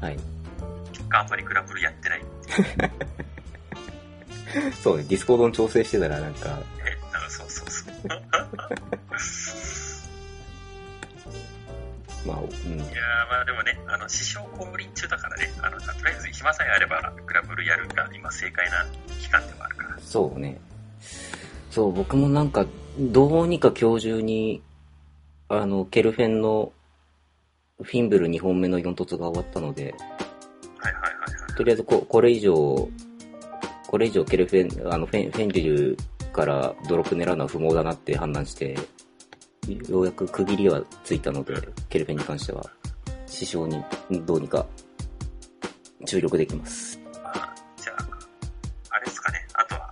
はい。結果あんまりグラブルやってない。そうね、ディスコードの調整してたらなんか、え、そうそうそう。まあ、うん。いやーまあでもね、あの、四象降臨中だからね、あの、とりあえず暇さえあれば、グラブルやるが今正解な期間ではあるから。そうね。そう、僕もなんか、どうにか今日中に、あの、ケルフェンの、フィンブル2本目の4突が終わったので、はいはいはいはい。とりあえずこ、これ以上、これ以上ケルフェン、あの、フェン、フェンリルからドロップ狙うのは不毛だなって判断して、ようやく区切りはついたので、ケルフェンに関しては、師匠にどうにか注力できます。まあ、じゃあ、あれですかね、あとは、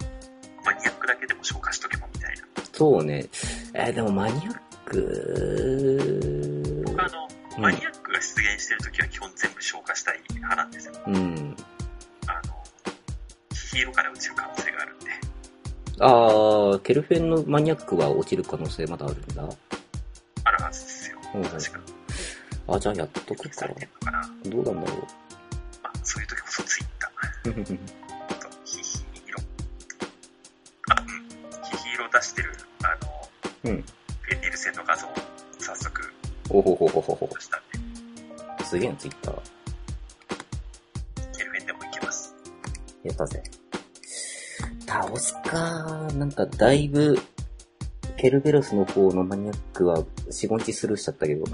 マニアックだけでも消化しとけばみたいな。そうね。えーでもマニアック、うんマニアックが出現してるときは基本全部消化したい派なんですよ。うん。あの、ヒーローから落ちる可能性があるんで。あー、ケルフェンのマニアックは落ちる可能性まだあるんだ。あるはずですよ。うん確か。あ、じゃあやっとくかかな。どうなんだろまあ、そういう時こそツイッター。う。あと、ヒヒーロー。あ、うん。ヒヒーロー出してる、あの、うん。おほほほほほ。すげえな、ツイッター。ケルフェンでもいけます。やったぜ。倒すかなんかだいぶ、ケルベロスの方のマニアックは4、5日スルーしちゃったけど。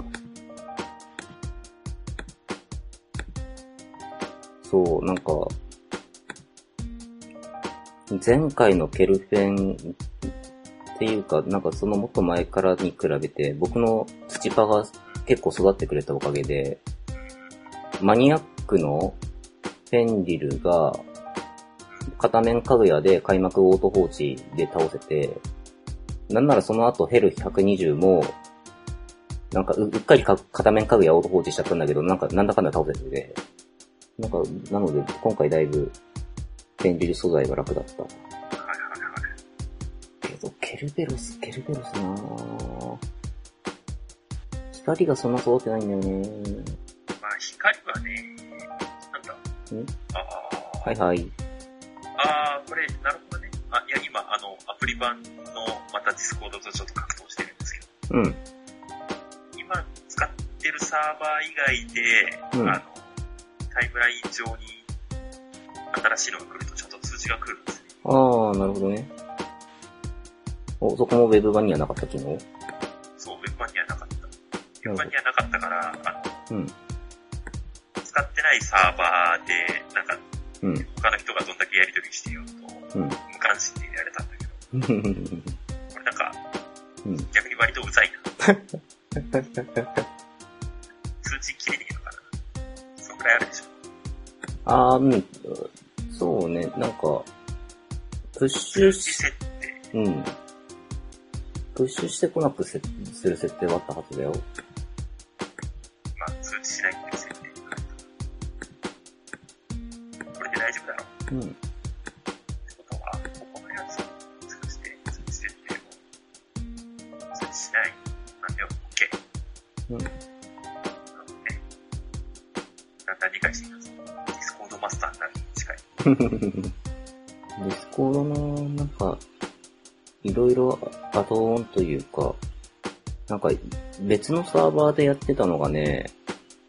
そう、なんか、前回のケルフェンっていうか、なんかそのもっと前からに比べて、僕の土パが結構育ってくれたおかげで、マニアックのフェンリルが、片面かぐやで開幕オート放置で倒せて、なんならその後ヘル120も、なんかううっかりか片面かぐやオート放置しちゃったんだけど、なんかなんだかんだ倒せてて、なんか、なので今回だいぶ、フェンリル素材が楽だった。けど、ケルベロス、ケルベロスなぁ。光がそんな育ってないんだよね。まあ、光はね、なんだ？ん？ああ、はいはい。ああ、これ、なるほどね。あ、いや、今、あの、アプリ版の、またディスコードとちょっと格闘してるんですけど、うん。今使ってるサーバー以外で、うんあの、タイムライン上に新しいのが来るとちょっと通知が来るんですね。あー、なるほどね。お、そこもウェブ版にはなかった機能ウェブ版にはなかったから、あの、うん。使ってないサーバーで、なんか、うん。他の人がどんだけやり取りしてようと、うん。無関心でやれたんだけど、これなんか、うん。逆に割とうざいな。通知切れねえのかな。そんくらいあるでしょ。あー、うん。そうね、なんか、プッシュし、設定。うん。プッシュしてこなくせする設定はあったはずだよ。通知しないっていう設定。これで大丈夫だろう。うん。ってことは、ここのやつを通して、通知設定を通知しない。なん。でよ、OK。うん。なので、だん。だん。理解していきます。ディスコードマスターになるに近い。ディスコードの、なん。か、いろいろアドオンというか、なん。か別のサーバーでやってたのがね、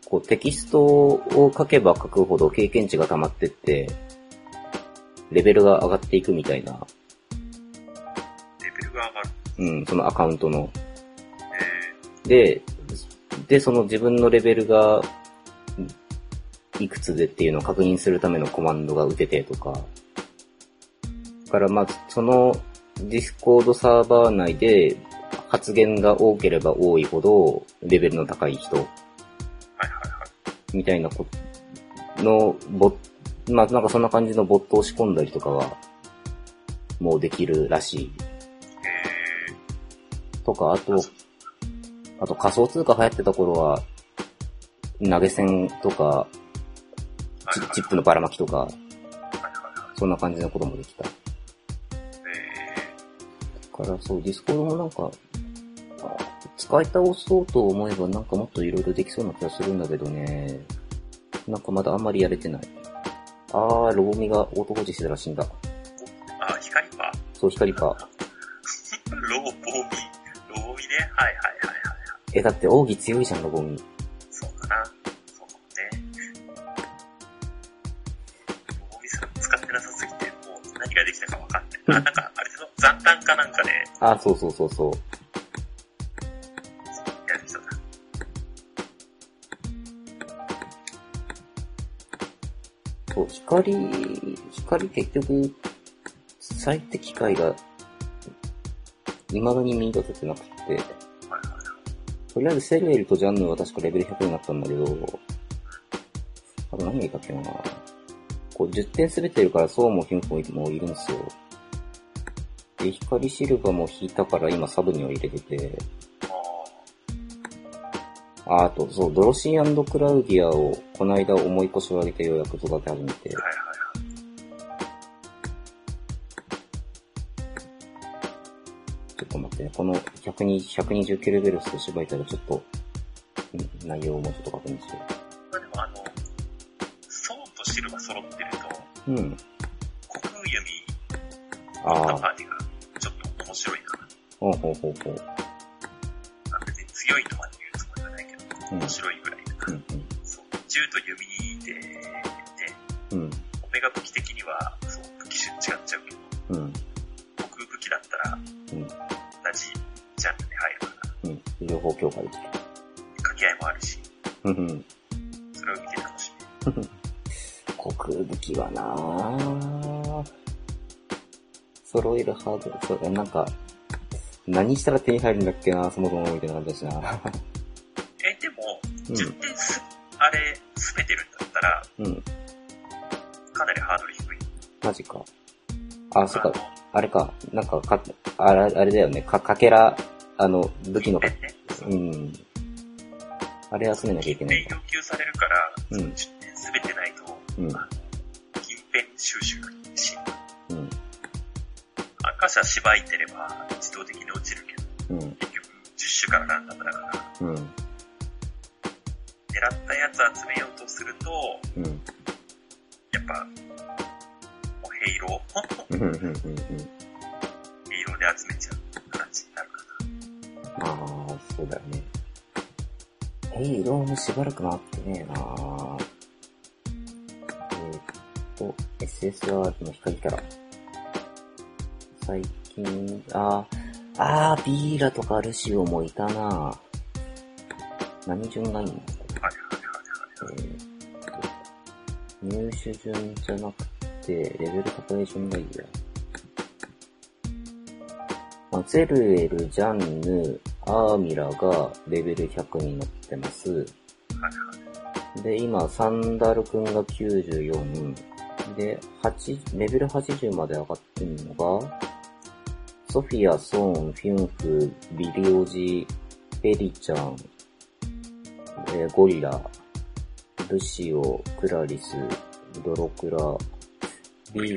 こうテキストを書けば書くほど経験値が溜まってって、レベルが上がっていくみたいな、レベルが上がる。うん、そのアカウントの。えで、で、その自分のレベルが、いくつでっていうのを確認するためのコマンドが打ててとか。だからまあ、そのディスコードサーバー内で発言が多ければ多いほど、レベルの高い人。みたいなこのボッまあなんかそんな感じのボットを仕込んだりとかは、もうできるらしい。えとか、あとあと仮想通貨流行ってた頃は、投げ銭とか、チチップのばらまきとか。そんな感じのこともできた。えだからそう、ディスコードもなんか、あ使い倒そうと思えばなんかもっといろいろできそうな気がするんだけどね。なんかまだあんまりやれてない。あー、ロボミがオート放置してたら死んだ。あ、光パそう、光か。ー。ロボミ。ロボミね。はいはいはいはい。え、だって奥義強いじゃん、ロボミ。そうかな。そうね。ロボミさん使ってなさすぎて、もう何ができたかわかんない。あ、なんか、あれの残単かなんかであー、そうそうそうそう。光、光結局、最適解が、未だに見出せてなくて、とりあえずセルエルとジャンヌは確かレベル100になったんだけど、あと何がいたっけなこう10点滑ってるからそうもヒュンフもいるんですよ。で、光シルバーも引いたから今サブには入れてて、あああと、そう、ドロシークラウディアをこの間重い腰を上げてようやく育て始めてあ、、はいはいはい。ちょっと待ってね、この120 129レベルスと芝居たらちょっと、ん内容をもうちょっと確認しよまあでもあの、ソーンとシルが揃ってると、う。うん。虚空弓ああ、のパーティーがちょっと面白いかな。ほうほうほうほう。面白いぐらいだから。うんそう。銃と弓で、で、うん。うん。オメガ武器的には、そう、武器種違っちゃうけど、うん。航空武器だったら、うん。同じジャンルに入るから、うん。両方強化できる。掛け合いもあるし、うんうん。それを見て楽し 航空武器はなぁ。揃えるハードル、そう、なんか、何したら手に入るんだっけなそもそもみたいな感じだしな。む。え、でも、うん10点す、あれ、すべてるんだったら、うん。かなりハードル低い。マジか。あ、そっかあ。れか。なんか、か、あれ、あれだよね。か、かけら、あの、武器のか、ね、そううん。あれ集めなきゃいけない金か。要求されるから、うん10点すべてないと、うん。あの金片収集がし、うん。赤車しばいてれば自動的に落ちるけど、うん。結局10種からランダムだから、うん。狙ったやつ集めようとすると、うん。やっぱ、もうヘイロー。ヘイローで集めちゃう形になるかああ、そうだよね。ヘイローもしばらくなってねえなえーっと、SSR の光キャラ。最近、あー、あー、ヴィーラとかルシオもいたな何順がいいの？入手順じゃなくて、レベル高い順がいいや。まあ、ゼルエル、ジャンヌ、アーミラがレベル100になってます。で、今、サンダルくんが94。で、8、レベル80まで上がってんのが、ソフィア、ソーン、フィンフ、ビリオジ、エリちゃん、えーゴリラ、ルシオ、クラリス、ドロクラ、ビー、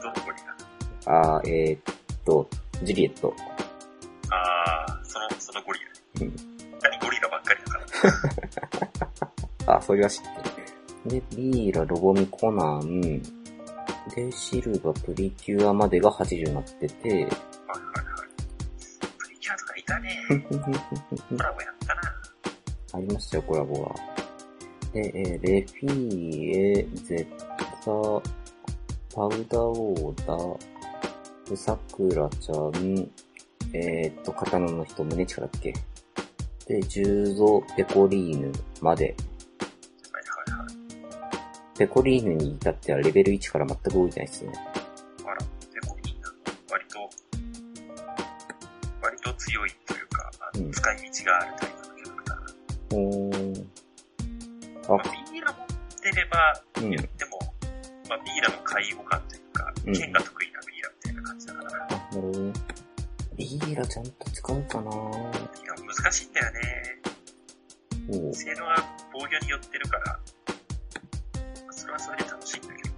どのゴリラあー、えー、っと、ジュリエット。あー、その、そのゴリラ。うん何ゴリラばっかりだから。あ、それは知ってる。で、ビーラ、ロボミ、コナン、で、シルバ、プリキュアまでが80になってて、はいはいはい。プリキュアとかいたね。コラボやったな。ありましたよ、コラボが。で、えーレフィーエ、ゼッタ、パウダーオーダー、で、さくらちゃん、えーっと、刀の人、胸力だっけ？で、十ゾ、ペコリーヌまで。はいはいはい。ペコリーヌに至ってはレベル1から全く動いてないですね。あら、結構いいな。割と、割と強いというか、うん使い道があるタイプのキャラクター。おー。まああ、ビーラ持ってれば、うん。でも、まあ、ビーラの介護感というか、うん。剣が得意なビーラみたいな感じだから、あ、なるほどね。ビーラちゃんと使うかな。ビーラ難しいんだよね。性能が防御に寄ってるから、まあそれはそれで楽しいんだけ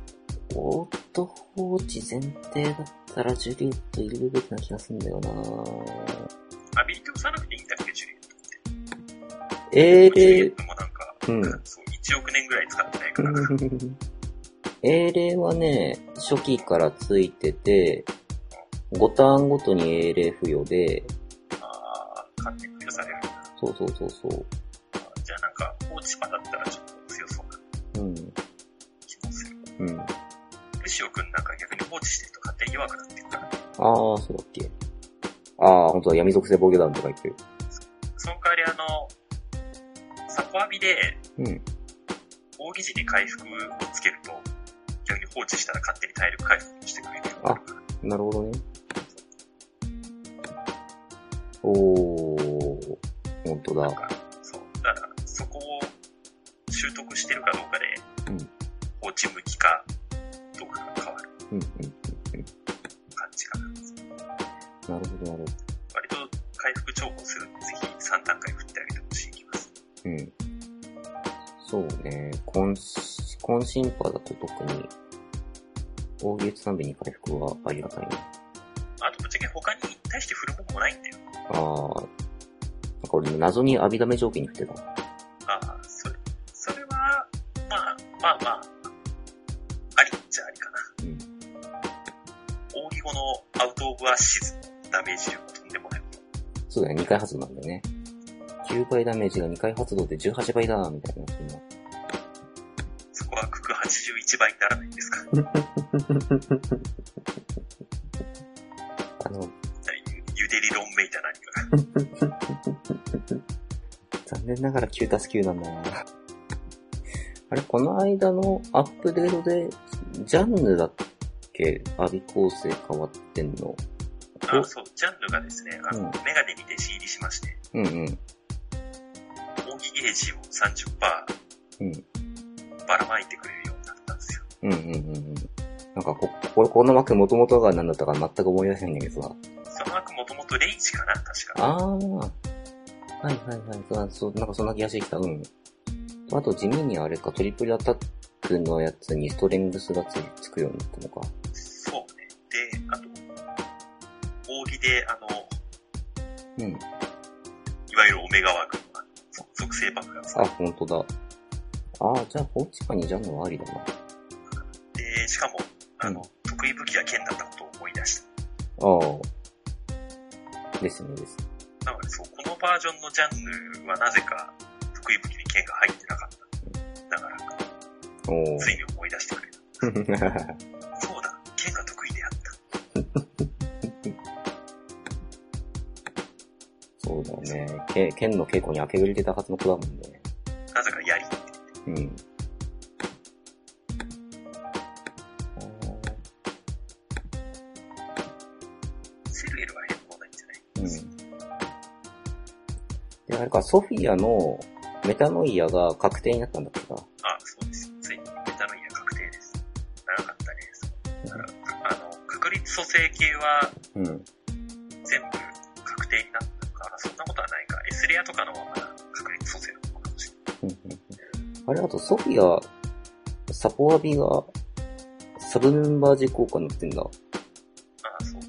ど、オート放置前提だったらジュリエット入れるべきな気がするんだよな。アビリティ押さなくていいんだっけ、ジュリエットって。えー、うんそう、1 1億年ぐらい使ってないから。英霊はね、初期からついてて、5ターンごとに英霊付与で、ああ、勝手に付与されるんだ。そうそうそうそう。じゃあなんか、放置パだったらちょっと強そうなうん。気もする。うん。あルシオくんなんか逆に放置してると勝手に弱くなってるから。あー、そうだっけ。ああ、本当だ、闇属性防御弾とか言ってる。その代わりあの、サポアビで、うん。扇時に回復をつけると、逆に放置したら勝手に体力回復してくれるようになるほどね。おー、本当だ。なんか、そう。だから、そこを習得してるかどうかで、うん放置向きか、どうかが変わるうん、うん、感じかな。うん。なるほど、なるほ割と回復重宝するぜひ3段階うん。そうね、コンシ、コンシンパだと特に、大月3便に回復はありがたいね。あとぶっちゃけ他に対して振るものもないんだよ。ああ、なんか俺謎にアビダメ条件に振ってた。ああ、それ、それは、まあ、まあまあ、ありっちゃありかな。うん。扇後のアウトオブアッシズのダメージ量がとんでもない。そうだよ、2回発動なんだよね。9倍ダメージが2回発動で18倍だみたいな、そんな。そこはクク81倍にならないんですか？あの、ゆゆで理論めいた何かが。残念ながら9たす9なんだな。あれ、この間のアップデートで、ジャンヌだっけ？アビ構成変わってんの？あ、そう、ジャンルがですね、あの、うんメガネに弟子入りしまして、うんうん。扇ゲージを30%うん。ばらまいてくれるようになったんですよ。うんうんうんうん。なんかこ、これ、この枠元々が何だったか全く思い出せないんだけどさ。その枠もともとレイジかな確か。あー。はいはいはい。そう、そうなんかそんな気がしてきた。うん。あと地味にあれか、トリプルアタックのやつにストレングスがつつくようになったのか。そうね。で、あと、扇で、あの、うん。いわゆるオメガ枠性バフがつくあ、ほんとだ。あー、じゃあ、放置下にジャンルはありだな。で、しかも、あの、うん得意武器が剣だったことを思い出した。ああ。ですね、です。なので、そう、このバージョンのジャンルはなぜか得意武器に剣が入ってなかった。だから、おついに思い出してくれた。ー。そうだ、剣が得意であった。け剣の稽古に明けぶり出たはずの子だもんね。なぜか槍。うん。セルエルは変更ないんじゃない？うん。で、あれか、ソフィアのメタノイアが確定になったんだっけか？あ、そうです。ついにメタノイア確定です。長かったね。だから、あの、確率蘇生系はうん。全部確定になったのかなそんなことアとかの確率の方かもしれない。あれ、あとソフィア、サポアビが、サブメンバー時効果になってんだ。ああ、そう。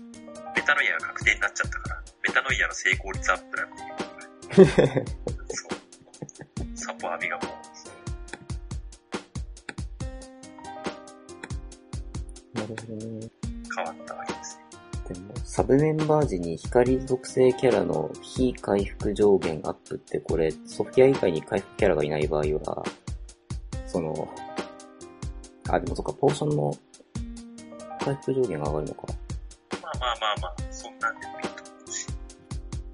メタノイアが確定になっちゃったから、メタノイアの成功率アップなんていう。そう。サポアビがもう、なるほどね。変わったわけですね。サブメンバー時に光属性キャラの非回復上限アップってこれ、ソフィア以外に回復キャラがいない場合は、その、あ、でもそっか、ポーションの回復上限が上がるのか。まあまあまあまあ、そんなんでもいいと思うし。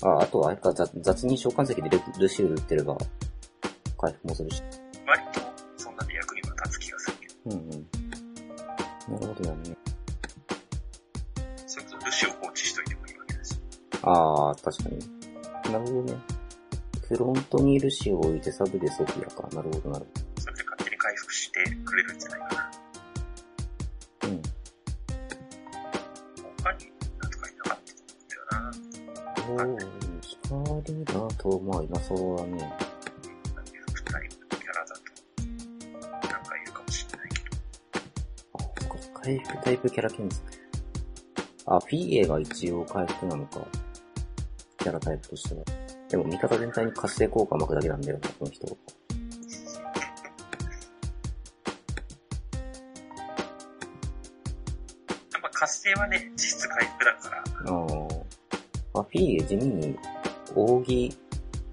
あ、あとはあれか、雑雑に召喚石でルルシウル打ってれば、回復もするし。割と、そんなんで役には立つ気がするけど。うんうん。なるほどだね。それこそルシを放置しといてもいいわけだし。ああ、確かに。なるほどね。フロントにルシを置いてサブでソフィアか。なるほどなるそれで勝手に回復してくれるんじゃないかな。ほど。うん。他になんとかいなかったと思うんだよな。おー、光だと、まあ、いなそうだね。回復タイプキャラ検索。あ、フィ PA が一応回復なのか。キャラタイプとしては。でも味方全体に活性効果を巻くだけなんだよな、この人。活性はね、実質回復だから。うんあ。フィーエ地味に、扇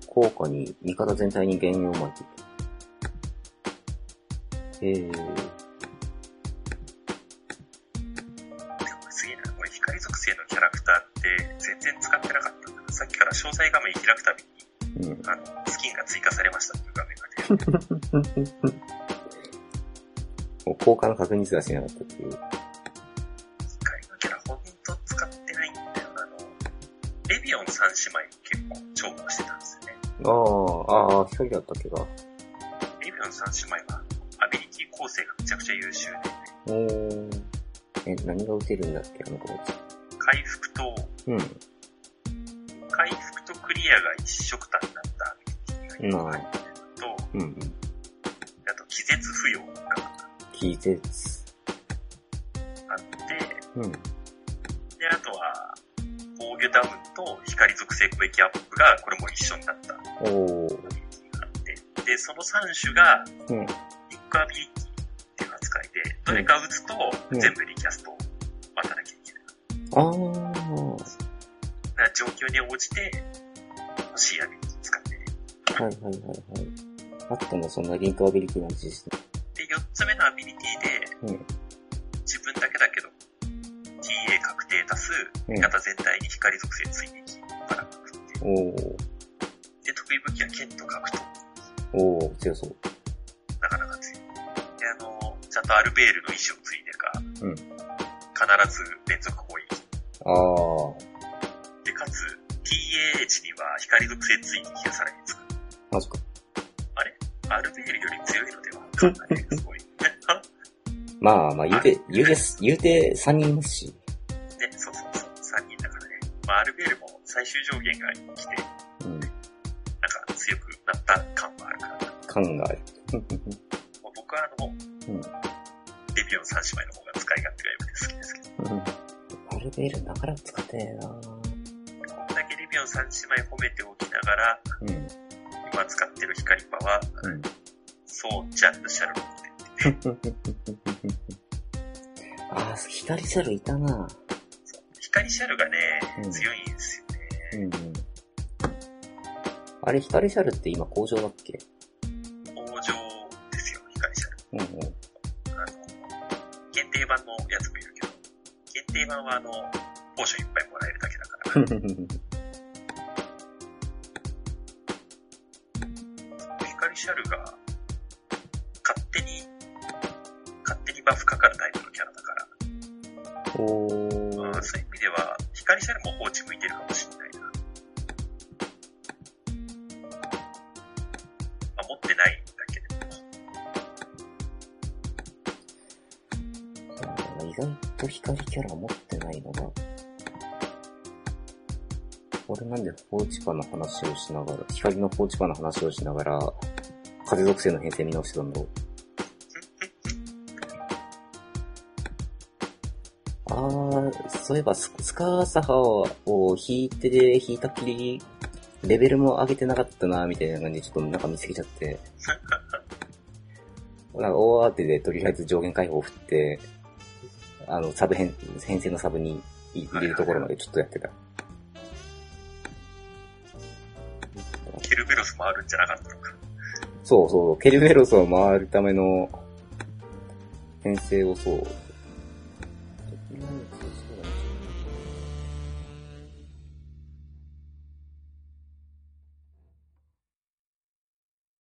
効果に味方全体に原因を巻き。えー。もう効果の確認すらしなかったっていう。光のキャラほんと使ってないんだよな。あの、レビオン三姉妹結構重宝してたんですよね。ああ、ああ、光だったっけか。レビオン三姉妹は、アビリティ構成がめちゃくちゃ優秀で、おー。え、何が打てるんだっけ、あの子たち。回復と、うん。回復とクリアが一色単になったアビリティが入っと、うんうん。あって、うん。で、あとは、防御ダウンと光属性攻撃アップが、これも一緒になったおで、その3種が、うん。リックアビリティっていう扱いで、どれか打つと、うん全部リキャストを待たなきゃいけない。ああ。だから状況に応じて、欲しいアビリティ使って、はいはいはいはい。あったの、そんなリンクアビリティなんてシステで、4つ目のアビリティで、ム。自分だけだけど、TA 確定足す、うん。味方全体に光属性追撃からくって、うん。おー。で、得意武器は剣と格闘。おー、強そう。なかなか強い。で、あの、ちゃんとアルベールの意志を継いでか、うん必ず連続攻撃。ああ。で、かつ、TA 値には光属性追撃がさらにつく。マジか。アルベールより強いのでは？かんないすごい。ね、まあまあ、言うて、言うて、言うて3人いますし。そうそうそう、3人だからね。まあ、アルベールも最終上限が来て、うん。なんか強くなった感はあるからな。感がある。まあ僕はあの、うんデビオン三姉妹の方が使い勝手が良くて好きですけど、アルベールなかなか使ってねえなこんだけデビオン三姉妹褒めておきながら、うん。今使ってる光パは、うん。そう、ジャンヌ・シャルロッテ。ああ、光シャルいたな光シャルがね、うん強いんですよね。うんうん。あれ、光シャルって今工場だっけ？工場ですよ、光シャル。うんうん。あの、限定版のやつもいるけど、限定版はあの、ポーションいっぱいもらえるだけだから、光シャルが、勝手にバフかかるタイプのキャラだから、おーまあ、そういう意味では、光シャルも放置向いてるかもしれないな。まあ、持ってないんだけれども、意外と光キャラ持ってないのが。俺なんで放置パの話をしながら、光の放置パの話をしながら、風属性の編成見直してたんだろう。そういえばススカーサハを引いてで引いたきり、レベルも上げてなかったな、みたいな感じでちょっとなんか見つけちゃって。なんか大当てでとりあえず上限解放を振って、あの、サブ編、編成のサブに入れるところまでちょっとやってた。ケルベロスもあるんじゃなかったのか。そうそう、ケルベロスを回るための編成をそう、